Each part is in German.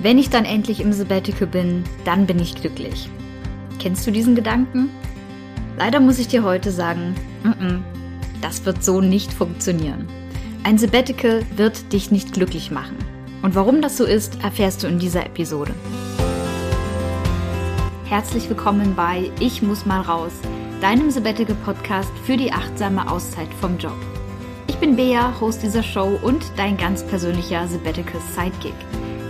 Wenn ich dann endlich im Sabbatical bin, dann bin ich glücklich. Kennst du diesen Gedanken? Leider muss ich dir heute sagen, mm -mm, das wird so nicht funktionieren. Ein Sabbatical wird dich nicht glücklich machen. Und warum das so ist, erfährst du in dieser Episode. Herzlich willkommen bei Ich muss mal raus, deinem Sabbatical Podcast für die achtsame Auszeit vom Job. Ich bin Bea, Host dieser Show und dein ganz persönlicher Sabbatical Sidekick.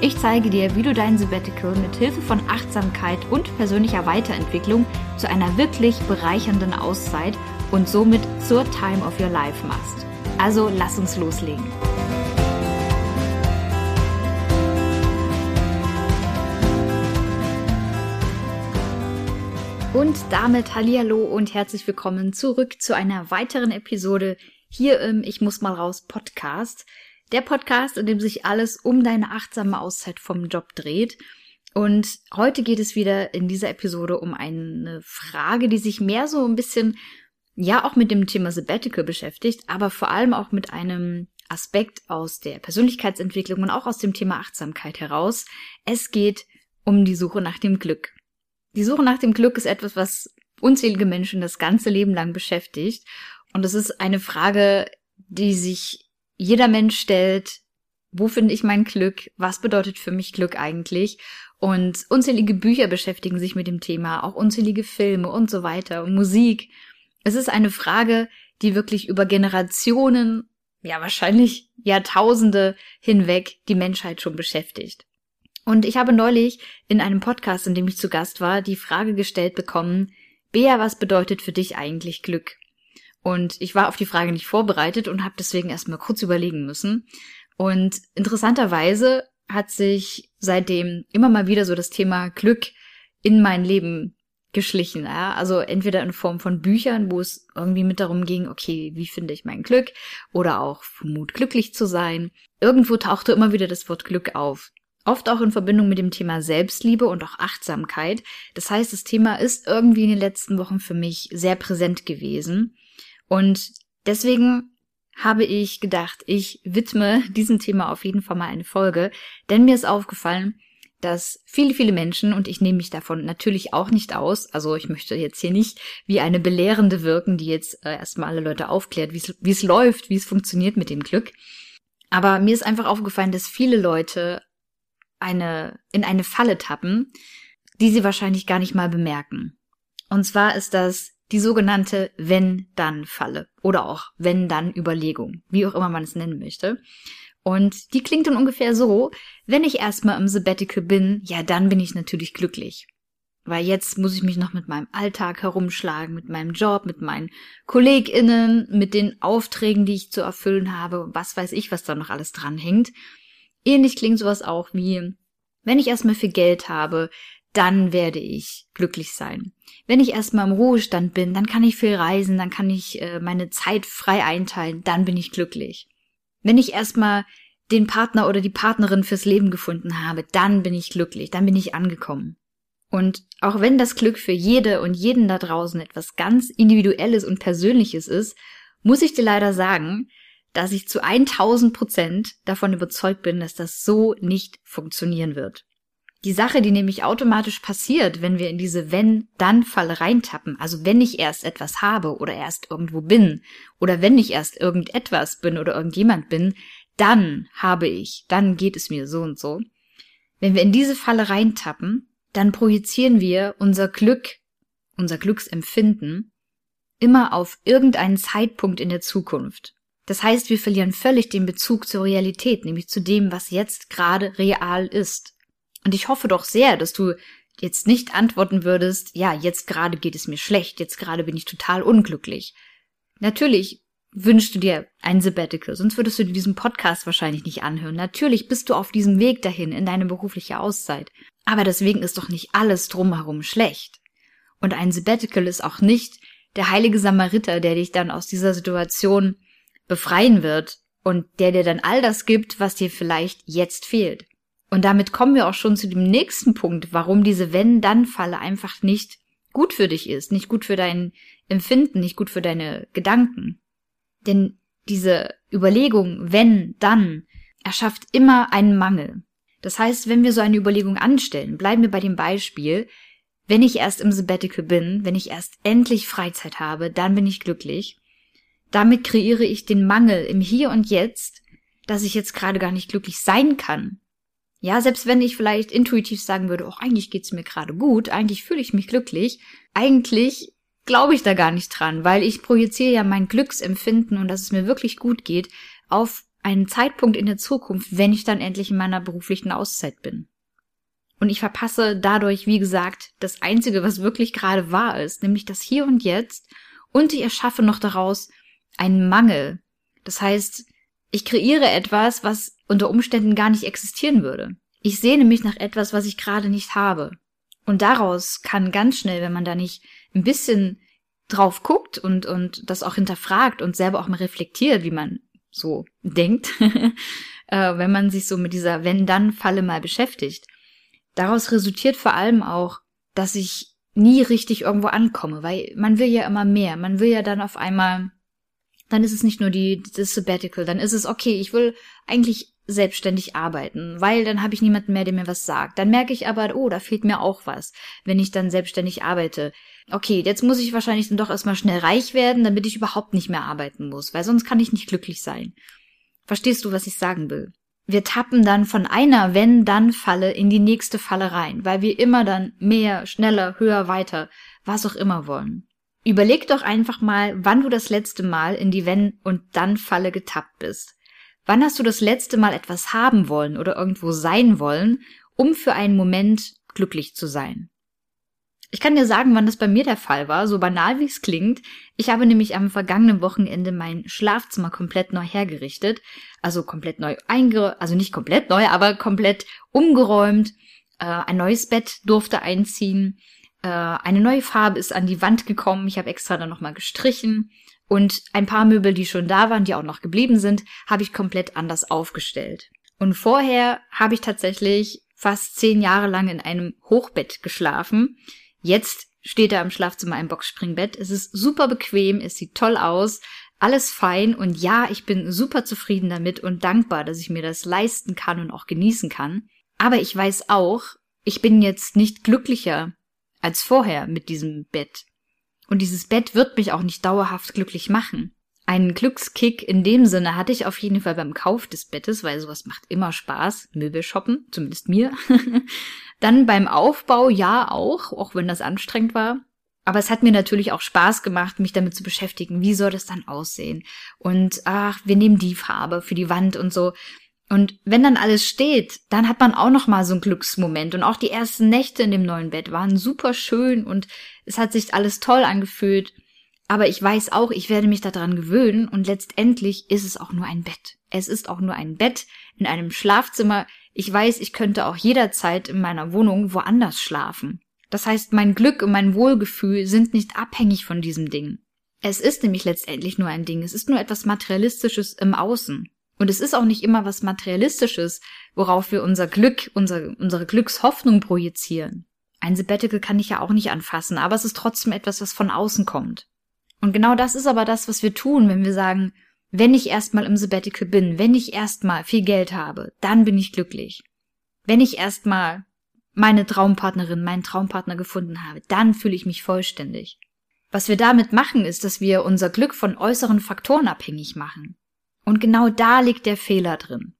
Ich zeige dir, wie du dein Sabbatical mit Hilfe von Achtsamkeit und persönlicher Weiterentwicklung zu einer wirklich bereichernden Auszeit und somit zur Time of Your Life machst. Also lass uns loslegen. Und damit Hallihallo und herzlich willkommen zurück zu einer weiteren Episode hier im Ich muss mal raus Podcast. Der Podcast, in dem sich alles um deine achtsame Auszeit vom Job dreht. Und heute geht es wieder in dieser Episode um eine Frage, die sich mehr so ein bisschen, ja, auch mit dem Thema Sabbatical beschäftigt, aber vor allem auch mit einem Aspekt aus der Persönlichkeitsentwicklung und auch aus dem Thema Achtsamkeit heraus. Es geht um die Suche nach dem Glück. Die Suche nach dem Glück ist etwas, was unzählige Menschen das ganze Leben lang beschäftigt. Und es ist eine Frage, die sich jeder Mensch stellt, wo finde ich mein Glück? Was bedeutet für mich Glück eigentlich? Und unzählige Bücher beschäftigen sich mit dem Thema, auch unzählige Filme und so weiter und Musik. Es ist eine Frage, die wirklich über Generationen, ja wahrscheinlich Jahrtausende hinweg die Menschheit schon beschäftigt. Und ich habe neulich in einem Podcast, in dem ich zu Gast war, die Frage gestellt bekommen, Bea, was bedeutet für dich eigentlich Glück? Und ich war auf die Frage nicht vorbereitet und habe deswegen erstmal kurz überlegen müssen. Und interessanterweise hat sich seitdem immer mal wieder so das Thema Glück in mein Leben geschlichen. Ja? Also entweder in Form von Büchern, wo es irgendwie mit darum ging, okay, wie finde ich mein Glück? Oder auch Mut, glücklich zu sein. Irgendwo tauchte immer wieder das Wort Glück auf. Oft auch in Verbindung mit dem Thema Selbstliebe und auch Achtsamkeit. Das heißt, das Thema ist irgendwie in den letzten Wochen für mich sehr präsent gewesen. Und deswegen habe ich gedacht, ich widme diesem Thema auf jeden Fall mal eine Folge, denn mir ist aufgefallen, dass viele, viele Menschen, und ich nehme mich davon natürlich auch nicht aus, also ich möchte jetzt hier nicht wie eine Belehrende wirken, die jetzt äh, erstmal alle Leute aufklärt, wie es läuft, wie es funktioniert mit dem Glück. Aber mir ist einfach aufgefallen, dass viele Leute eine, in eine Falle tappen, die sie wahrscheinlich gar nicht mal bemerken. Und zwar ist das die sogenannte Wenn-Dann-Falle oder auch Wenn-Dann-Überlegung, wie auch immer man es nennen möchte. Und die klingt dann ungefähr so, wenn ich erstmal im Sabbatical bin, ja, dann bin ich natürlich glücklich. Weil jetzt muss ich mich noch mit meinem Alltag herumschlagen, mit meinem Job, mit meinen KollegInnen, mit den Aufträgen, die ich zu erfüllen habe, was weiß ich, was da noch alles dranhängt. Ähnlich klingt sowas auch wie, wenn ich erstmal viel Geld habe, dann werde ich glücklich sein. Wenn ich erstmal im Ruhestand bin, dann kann ich viel reisen, dann kann ich äh, meine Zeit frei einteilen, dann bin ich glücklich. Wenn ich erstmal den Partner oder die Partnerin fürs Leben gefunden habe, dann bin ich glücklich, dann bin ich angekommen. Und auch wenn das Glück für jede und jeden da draußen etwas ganz Individuelles und Persönliches ist, muss ich dir leider sagen, dass ich zu 1000 Prozent davon überzeugt bin, dass das so nicht funktionieren wird. Die Sache, die nämlich automatisch passiert, wenn wir in diese Wenn-Dann-Falle reintappen, also wenn ich erst etwas habe oder erst irgendwo bin oder wenn ich erst irgendetwas bin oder irgendjemand bin, dann habe ich, dann geht es mir so und so. Wenn wir in diese Falle reintappen, dann projizieren wir unser Glück, unser Glücksempfinden immer auf irgendeinen Zeitpunkt in der Zukunft. Das heißt, wir verlieren völlig den Bezug zur Realität, nämlich zu dem, was jetzt gerade real ist. Und ich hoffe doch sehr, dass du jetzt nicht antworten würdest, ja, jetzt gerade geht es mir schlecht, jetzt gerade bin ich total unglücklich. Natürlich wünschst du dir ein Sabbatical, sonst würdest du dir diesen Podcast wahrscheinlich nicht anhören. Natürlich bist du auf diesem Weg dahin in deine berufliche Auszeit. Aber deswegen ist doch nicht alles drumherum schlecht. Und ein Sabbatical ist auch nicht der heilige Samariter, der dich dann aus dieser Situation befreien wird und der dir dann all das gibt, was dir vielleicht jetzt fehlt. Und damit kommen wir auch schon zu dem nächsten Punkt, warum diese Wenn-Dann-Falle einfach nicht gut für dich ist, nicht gut für dein Empfinden, nicht gut für deine Gedanken. Denn diese Überlegung, wenn, dann, erschafft immer einen Mangel. Das heißt, wenn wir so eine Überlegung anstellen, bleiben wir bei dem Beispiel, wenn ich erst im Sabbatical bin, wenn ich erst endlich Freizeit habe, dann bin ich glücklich. Damit kreiere ich den Mangel im Hier und Jetzt, dass ich jetzt gerade gar nicht glücklich sein kann. Ja, selbst wenn ich vielleicht intuitiv sagen würde, oh, eigentlich geht's mir gerade gut, eigentlich fühle ich mich glücklich, eigentlich glaube ich da gar nicht dran, weil ich projiziere ja mein Glücksempfinden und dass es mir wirklich gut geht auf einen Zeitpunkt in der Zukunft, wenn ich dann endlich in meiner beruflichen Auszeit bin. Und ich verpasse dadurch, wie gesagt, das Einzige, was wirklich gerade wahr ist, nämlich das Hier und Jetzt, und ich erschaffe noch daraus einen Mangel. Das heißt, ich kreiere etwas, was unter Umständen gar nicht existieren würde. Ich sehne mich nach etwas, was ich gerade nicht habe. Und daraus kann ganz schnell, wenn man da nicht ein bisschen drauf guckt und, und das auch hinterfragt und selber auch mal reflektiert, wie man so denkt, äh, wenn man sich so mit dieser Wenn-Dann-Falle mal beschäftigt, daraus resultiert vor allem auch, dass ich nie richtig irgendwo ankomme, weil man will ja immer mehr. Man will ja dann auf einmal, dann ist es nicht nur die, das Sabbatical, dann ist es okay, ich will eigentlich selbstständig arbeiten, weil dann habe ich niemanden mehr, der mir was sagt. Dann merke ich aber, oh, da fehlt mir auch was, wenn ich dann selbstständig arbeite. Okay, jetzt muss ich wahrscheinlich dann doch erstmal schnell reich werden, damit ich überhaupt nicht mehr arbeiten muss, weil sonst kann ich nicht glücklich sein. Verstehst du, was ich sagen will? wir tappen dann von einer Wenn-Dann-Falle in die nächste Falle rein, weil wir immer dann mehr, schneller, höher, weiter, was auch immer wollen. Überleg doch einfach mal, wann du das letzte Mal in die Wenn- und Dann-Falle getappt bist. Wann hast du das letzte Mal etwas haben wollen oder irgendwo sein wollen, um für einen Moment glücklich zu sein? Ich kann dir sagen, wann das bei mir der Fall war, so banal wie es klingt. Ich habe nämlich am vergangenen Wochenende mein Schlafzimmer komplett neu hergerichtet, also komplett neu einge, also nicht komplett neu, aber komplett umgeräumt. Äh, ein neues Bett durfte einziehen. Äh, eine neue Farbe ist an die Wand gekommen. Ich habe extra dann nochmal gestrichen. Und ein paar Möbel, die schon da waren, die auch noch geblieben sind, habe ich komplett anders aufgestellt. Und vorher habe ich tatsächlich fast zehn Jahre lang in einem Hochbett geschlafen. Jetzt steht da im Schlafzimmer ein Boxspringbett. Es ist super bequem, es sieht toll aus, alles fein und ja, ich bin super zufrieden damit und dankbar, dass ich mir das leisten kann und auch genießen kann. Aber ich weiß auch, ich bin jetzt nicht glücklicher als vorher mit diesem Bett. Und dieses Bett wird mich auch nicht dauerhaft glücklich machen. Einen Glückskick in dem Sinne hatte ich auf jeden Fall beim Kauf des Bettes, weil sowas macht immer Spaß, Möbel shoppen, zumindest mir. Dann beim Aufbau ja auch, auch wenn das anstrengend war. Aber es hat mir natürlich auch Spaß gemacht, mich damit zu beschäftigen. Wie soll das dann aussehen? Und ach, wir nehmen die Farbe für die Wand und so. Und wenn dann alles steht, dann hat man auch noch mal so einen Glücksmoment. Und auch die ersten Nächte in dem neuen Bett waren super schön und es hat sich alles toll angefühlt. Aber ich weiß auch, ich werde mich daran gewöhnen und letztendlich ist es auch nur ein Bett. Es ist auch nur ein Bett in einem Schlafzimmer, ich weiß, ich könnte auch jederzeit in meiner Wohnung woanders schlafen. Das heißt, mein Glück und mein Wohlgefühl sind nicht abhängig von diesem Ding. Es ist nämlich letztendlich nur ein Ding, es ist nur etwas Materialistisches im Außen. Und es ist auch nicht immer was Materialistisches, worauf wir unser Glück, unser, unsere Glückshoffnung projizieren. Ein Sabbatical kann ich ja auch nicht anfassen, aber es ist trotzdem etwas, was von außen kommt. Und genau das ist aber das, was wir tun, wenn wir sagen, wenn ich erstmal im Sabbatical bin, wenn ich erstmal viel Geld habe, dann bin ich glücklich. Wenn ich erstmal meine Traumpartnerin, meinen Traumpartner gefunden habe, dann fühle ich mich vollständig. Was wir damit machen, ist, dass wir unser Glück von äußeren Faktoren abhängig machen. Und genau da liegt der Fehler drin.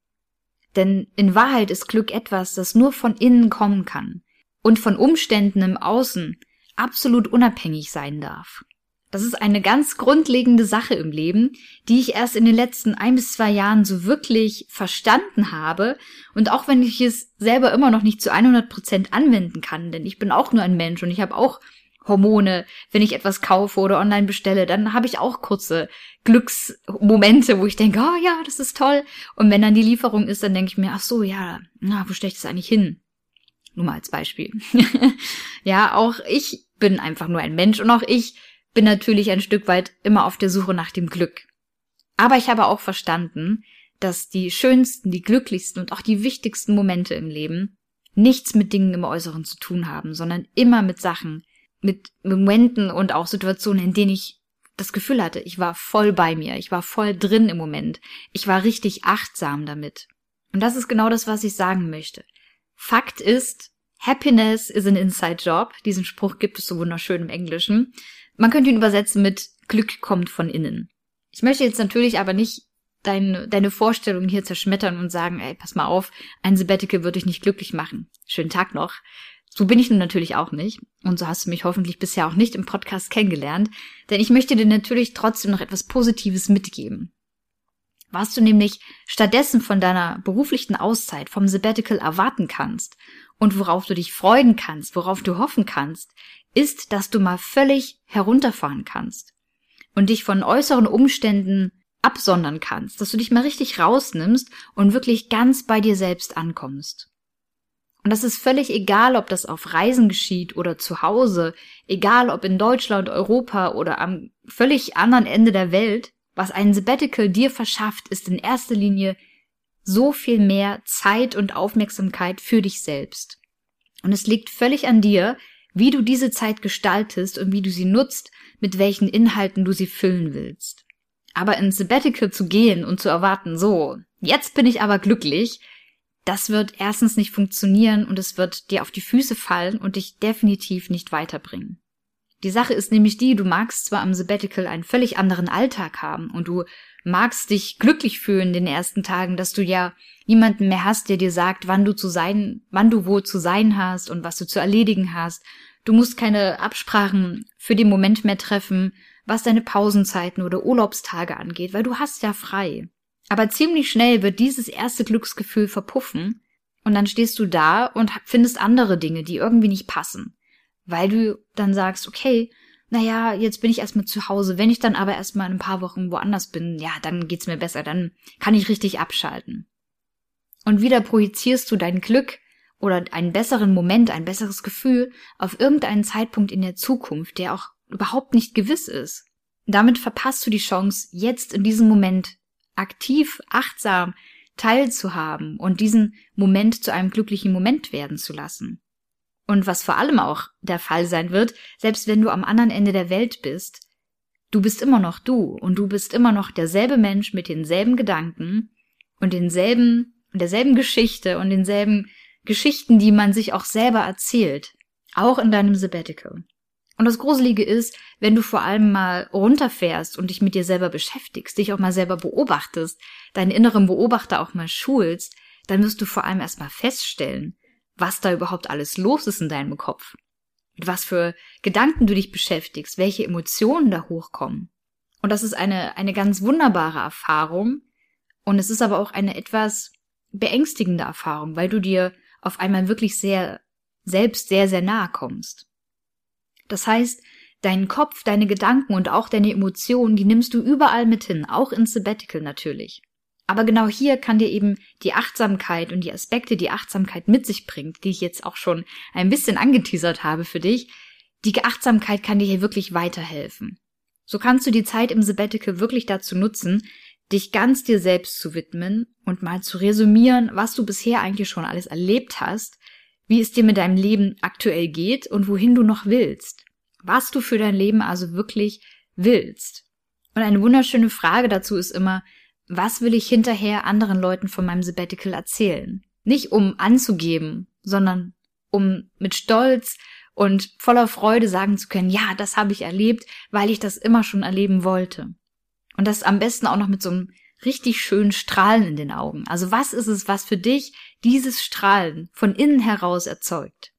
Denn in Wahrheit ist Glück etwas, das nur von innen kommen kann und von Umständen im Außen absolut unabhängig sein darf. Das ist eine ganz grundlegende Sache im Leben, die ich erst in den letzten ein bis zwei Jahren so wirklich verstanden habe. Und auch wenn ich es selber immer noch nicht zu 100 Prozent anwenden kann, denn ich bin auch nur ein Mensch und ich habe auch Hormone, wenn ich etwas kaufe oder online bestelle, dann habe ich auch kurze Glücksmomente, wo ich denke, oh ja, das ist toll. Und wenn dann die Lieferung ist, dann denke ich mir, ach so, ja, na, wo stelle ich das eigentlich hin? Nur mal als Beispiel. ja, auch ich bin einfach nur ein Mensch und auch ich bin natürlich ein Stück weit immer auf der Suche nach dem Glück. Aber ich habe auch verstanden, dass die schönsten, die glücklichsten und auch die wichtigsten Momente im Leben nichts mit Dingen im Äußeren zu tun haben, sondern immer mit Sachen, mit Momenten und auch Situationen, in denen ich das Gefühl hatte, ich war voll bei mir, ich war voll drin im Moment, ich war richtig achtsam damit. Und das ist genau das, was ich sagen möchte. Fakt ist, Happiness is an inside job. Diesen Spruch gibt es so wunderschön im Englischen. Man könnte ihn übersetzen mit Glück kommt von innen. Ich möchte jetzt natürlich aber nicht dein, deine Vorstellung hier zerschmettern und sagen, ey, pass mal auf, ein Sabbatical würde dich nicht glücklich machen. Schönen Tag noch. So bin ich nun natürlich auch nicht. Und so hast du mich hoffentlich bisher auch nicht im Podcast kennengelernt. Denn ich möchte dir natürlich trotzdem noch etwas Positives mitgeben. Was du nämlich stattdessen von deiner beruflichen Auszeit, vom Sabbatical erwarten kannst und worauf du dich freuen kannst, worauf du hoffen kannst, ist, dass du mal völlig herunterfahren kannst und dich von äußeren Umständen absondern kannst, dass du dich mal richtig rausnimmst und wirklich ganz bei dir selbst ankommst. Und das ist völlig egal, ob das auf Reisen geschieht oder zu Hause, egal ob in Deutschland, Europa oder am völlig anderen Ende der Welt, was ein Sabbatical dir verschafft, ist in erster Linie so viel mehr Zeit und Aufmerksamkeit für dich selbst. Und es liegt völlig an dir, wie du diese Zeit gestaltest und wie du sie nutzt, mit welchen Inhalten du sie füllen willst. Aber ins Sabbatical zu gehen und zu erwarten, so, jetzt bin ich aber glücklich, das wird erstens nicht funktionieren und es wird dir auf die Füße fallen und dich definitiv nicht weiterbringen. Die Sache ist nämlich die, du magst zwar am Sabbatical einen völlig anderen Alltag haben und du magst dich glücklich fühlen in den ersten Tagen, dass du ja niemanden mehr hast, der dir sagt, wann du zu sein, wann du wo zu sein hast und was du zu erledigen hast. Du musst keine Absprachen für den Moment mehr treffen, was deine Pausenzeiten oder Urlaubstage angeht, weil du hast ja frei. Aber ziemlich schnell wird dieses erste Glücksgefühl verpuffen und dann stehst du da und findest andere Dinge, die irgendwie nicht passen. Weil du dann sagst, okay, naja, jetzt bin ich erstmal zu Hause. Wenn ich dann aber erstmal in ein paar Wochen woanders bin, ja, dann geht's mir besser, dann kann ich richtig abschalten. Und wieder projizierst du dein Glück oder einen besseren Moment, ein besseres Gefühl auf irgendeinen Zeitpunkt in der Zukunft, der auch überhaupt nicht gewiss ist. Damit verpasst du die Chance, jetzt in diesem Moment aktiv, achtsam teilzuhaben und diesen Moment zu einem glücklichen Moment werden zu lassen. Und was vor allem auch der Fall sein wird, selbst wenn du am anderen Ende der Welt bist, du bist immer noch du und du bist immer noch derselbe Mensch mit denselben Gedanken und denselben, derselben Geschichte und denselben Geschichten, die man sich auch selber erzählt, auch in deinem Sabbatical. Und das Gruselige ist, wenn du vor allem mal runterfährst und dich mit dir selber beschäftigst, dich auch mal selber beobachtest, deinen inneren Beobachter auch mal schulst, dann wirst du vor allem erstmal feststellen, was da überhaupt alles los ist in deinem Kopf. Mit was für Gedanken du dich beschäftigst, welche Emotionen da hochkommen. Und das ist eine, eine ganz wunderbare Erfahrung. Und es ist aber auch eine etwas beängstigende Erfahrung, weil du dir auf einmal wirklich sehr, selbst sehr, sehr nahe kommst. Das heißt, deinen Kopf, deine Gedanken und auch deine Emotionen, die nimmst du überall mit hin, auch ins Sabbatical natürlich. Aber genau hier kann dir eben die Achtsamkeit und die Aspekte, die Achtsamkeit mit sich bringt, die ich jetzt auch schon ein bisschen angeteasert habe für dich, die Achtsamkeit kann dir hier wirklich weiterhelfen. So kannst du die Zeit im Sabbatical wirklich dazu nutzen, dich ganz dir selbst zu widmen und mal zu resümieren, was du bisher eigentlich schon alles erlebt hast, wie es dir mit deinem Leben aktuell geht und wohin du noch willst. Was du für dein Leben also wirklich willst. Und eine wunderschöne Frage dazu ist immer, was will ich hinterher anderen Leuten von meinem Sabbatical erzählen? Nicht um anzugeben, sondern um mit Stolz und voller Freude sagen zu können, ja, das habe ich erlebt, weil ich das immer schon erleben wollte. Und das am besten auch noch mit so einem richtig schönen Strahlen in den Augen. Also was ist es, was für dich dieses Strahlen von innen heraus erzeugt?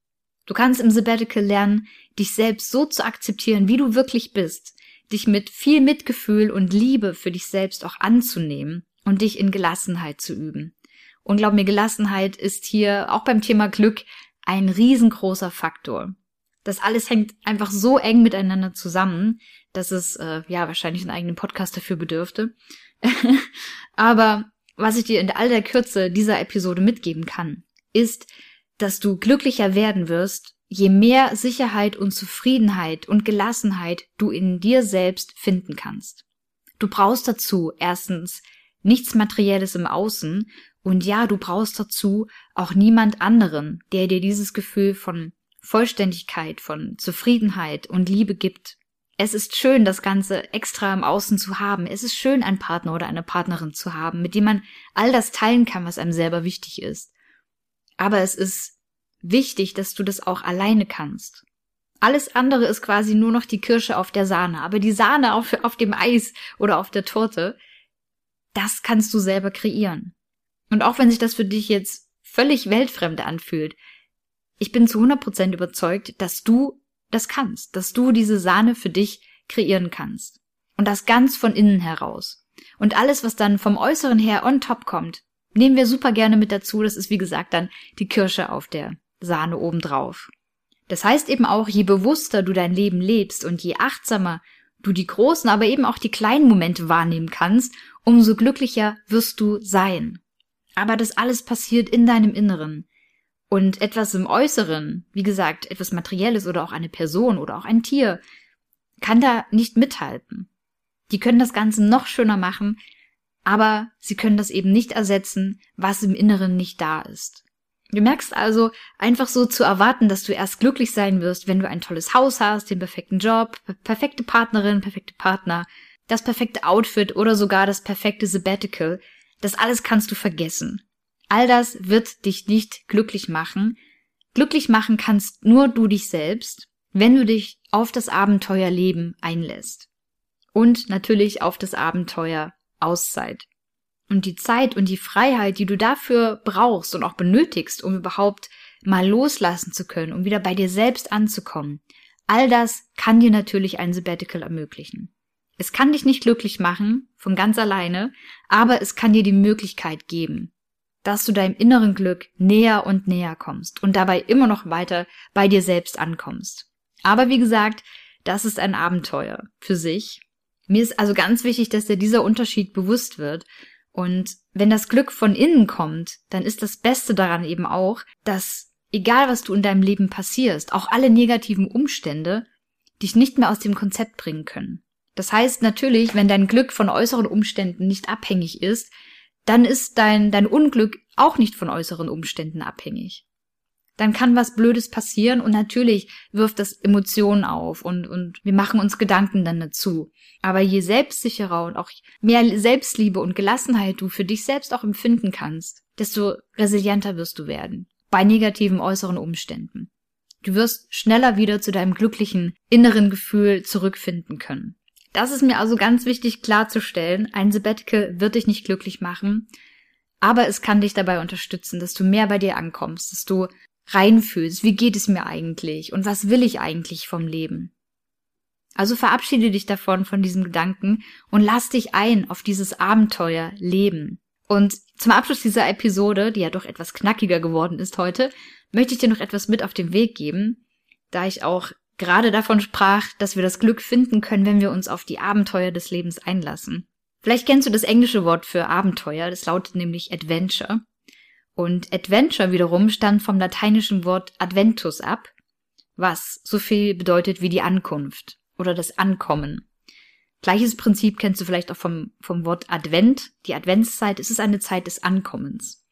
Du kannst im Sabbatical lernen, dich selbst so zu akzeptieren, wie du wirklich bist, dich mit viel Mitgefühl und Liebe für dich selbst auch anzunehmen und dich in Gelassenheit zu üben. Und glaub mir, Gelassenheit ist hier auch beim Thema Glück ein riesengroßer Faktor. Das alles hängt einfach so eng miteinander zusammen, dass es äh, ja wahrscheinlich einen eigenen Podcast dafür bedürfte. Aber was ich dir in all der Kürze dieser Episode mitgeben kann, ist, dass du glücklicher werden wirst, je mehr Sicherheit und Zufriedenheit und Gelassenheit du in dir selbst finden kannst. Du brauchst dazu erstens nichts Materielles im Außen und ja, du brauchst dazu auch niemand anderen, der dir dieses Gefühl von Vollständigkeit, von Zufriedenheit und Liebe gibt. Es ist schön, das Ganze extra im Außen zu haben. Es ist schön, einen Partner oder eine Partnerin zu haben, mit dem man all das teilen kann, was einem selber wichtig ist. Aber es ist wichtig, dass du das auch alleine kannst. Alles andere ist quasi nur noch die Kirsche auf der Sahne. Aber die Sahne auf, auf dem Eis oder auf der Torte, das kannst du selber kreieren. Und auch wenn sich das für dich jetzt völlig weltfremd anfühlt, ich bin zu 100% überzeugt, dass du das kannst, dass du diese Sahne für dich kreieren kannst. Und das ganz von innen heraus. Und alles, was dann vom Äußeren her on top kommt, nehmen wir super gerne mit dazu. Das ist, wie gesagt, dann die Kirsche auf der Sahne obendrauf. Das heißt eben auch, je bewusster du dein Leben lebst und je achtsamer du die großen, aber eben auch die kleinen Momente wahrnehmen kannst, umso glücklicher wirst du sein. Aber das alles passiert in deinem Inneren. Und etwas im Äußeren, wie gesagt, etwas Materielles oder auch eine Person oder auch ein Tier, kann da nicht mithalten. Die können das Ganze noch schöner machen, aber sie können das eben nicht ersetzen, was im Inneren nicht da ist. Du merkst also, einfach so zu erwarten, dass du erst glücklich sein wirst, wenn du ein tolles Haus hast, den perfekten Job, perfekte Partnerin, perfekte Partner, das perfekte Outfit oder sogar das perfekte Sabbatical, das alles kannst du vergessen. All das wird dich nicht glücklich machen. Glücklich machen kannst nur du dich selbst, wenn du dich auf das Abenteuerleben einlässt. Und natürlich auf das Abenteuer Auszeit. Und die Zeit und die Freiheit, die du dafür brauchst und auch benötigst, um überhaupt mal loslassen zu können, um wieder bei dir selbst anzukommen, all das kann dir natürlich ein Sabbatical ermöglichen. Es kann dich nicht glücklich machen, von ganz alleine, aber es kann dir die Möglichkeit geben, dass du deinem inneren Glück näher und näher kommst und dabei immer noch weiter bei dir selbst ankommst. Aber wie gesagt, das ist ein Abenteuer für sich. Mir ist also ganz wichtig, dass dir dieser Unterschied bewusst wird und wenn das Glück von innen kommt, dann ist das Beste daran eben auch, dass egal was du in deinem Leben passierst, auch alle negativen Umstände dich nicht mehr aus dem Konzept bringen können. Das heißt natürlich, wenn dein Glück von äußeren Umständen nicht abhängig ist, dann ist dein, dein Unglück auch nicht von äußeren Umständen abhängig. Dann kann was Blödes passieren und natürlich wirft das Emotionen auf und, und wir machen uns Gedanken dann dazu. Aber je selbstsicherer und auch mehr Selbstliebe und Gelassenheit du für dich selbst auch empfinden kannst, desto resilienter wirst du werden bei negativen äußeren Umständen. Du wirst schneller wieder zu deinem glücklichen inneren Gefühl zurückfinden können. Das ist mir also ganz wichtig klarzustellen. Ein Sabbatical wird dich nicht glücklich machen, aber es kann dich dabei unterstützen, dass du mehr bei dir ankommst, dass du reinfühlst, wie geht es mir eigentlich und was will ich eigentlich vom Leben. Also verabschiede dich davon, von diesem Gedanken und lass dich ein auf dieses Abenteuer Leben. Und zum Abschluss dieser Episode, die ja doch etwas knackiger geworden ist heute, möchte ich dir noch etwas mit auf den Weg geben, da ich auch gerade davon sprach, dass wir das Glück finden können, wenn wir uns auf die Abenteuer des Lebens einlassen. Vielleicht kennst du das englische Wort für Abenteuer, das lautet nämlich Adventure. Und Adventure wiederum stammt vom lateinischen Wort Adventus ab, was so viel bedeutet wie die Ankunft oder das Ankommen. Gleiches Prinzip kennst du vielleicht auch vom, vom Wort Advent. Die Adventszeit es ist eine Zeit des Ankommens.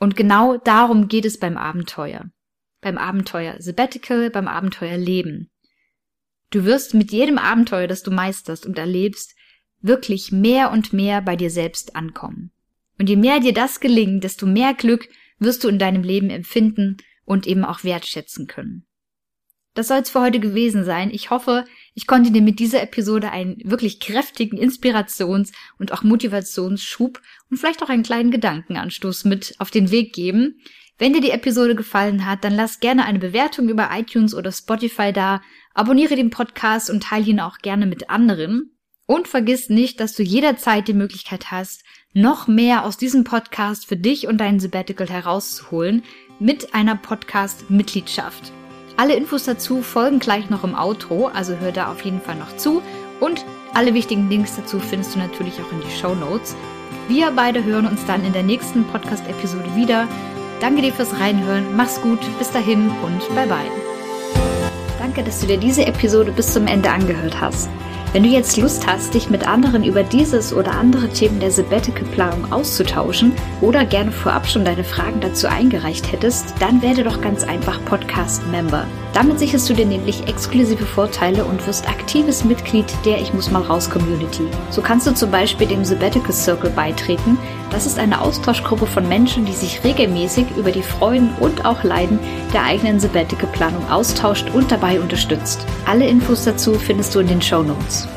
Und genau darum geht es beim Abenteuer. Beim Abenteuer Sabbatical, beim Abenteuer Leben. Du wirst mit jedem Abenteuer, das du meisterst und erlebst, wirklich mehr und mehr bei dir selbst ankommen. Und je mehr dir das gelingt, desto mehr Glück wirst du in deinem Leben empfinden und eben auch wertschätzen können. Das soll es für heute gewesen sein. Ich hoffe, ich konnte dir mit dieser Episode einen wirklich kräftigen Inspirations- und auch Motivationsschub und vielleicht auch einen kleinen Gedankenanstoß mit auf den Weg geben. Wenn dir die Episode gefallen hat, dann lass gerne eine Bewertung über iTunes oder Spotify da, abonniere den Podcast und teile ihn auch gerne mit anderen. Und vergiss nicht, dass du jederzeit die Möglichkeit hast, noch mehr aus diesem Podcast für dich und dein Sabbatical herauszuholen mit einer Podcast-Mitgliedschaft. Alle Infos dazu folgen gleich noch im Outro, also hör da auf jeden Fall noch zu. Und alle wichtigen Links dazu findest du natürlich auch in die Show Notes. Wir beide hören uns dann in der nächsten Podcast-Episode wieder. Danke dir fürs Reinhören, mach's gut, bis dahin und bye bye. Danke, dass du dir diese Episode bis zum Ende angehört hast. Wenn du jetzt Lust hast, dich mit anderen über dieses oder andere Themen der Sabbatical-Planung auszutauschen oder gerne vorab schon deine Fragen dazu eingereicht hättest, dann werde doch ganz einfach Podcast-Member. Damit sicherst du dir nämlich exklusive Vorteile und wirst aktives Mitglied der Ich muss mal raus Community. So kannst du zum Beispiel dem Sabbatical Circle beitreten. Das ist eine Austauschgruppe von Menschen, die sich regelmäßig über die Freuden und auch Leiden der eigenen Sabbatical-Planung austauscht und dabei unterstützt. Alle Infos dazu findest du in den Show Notes.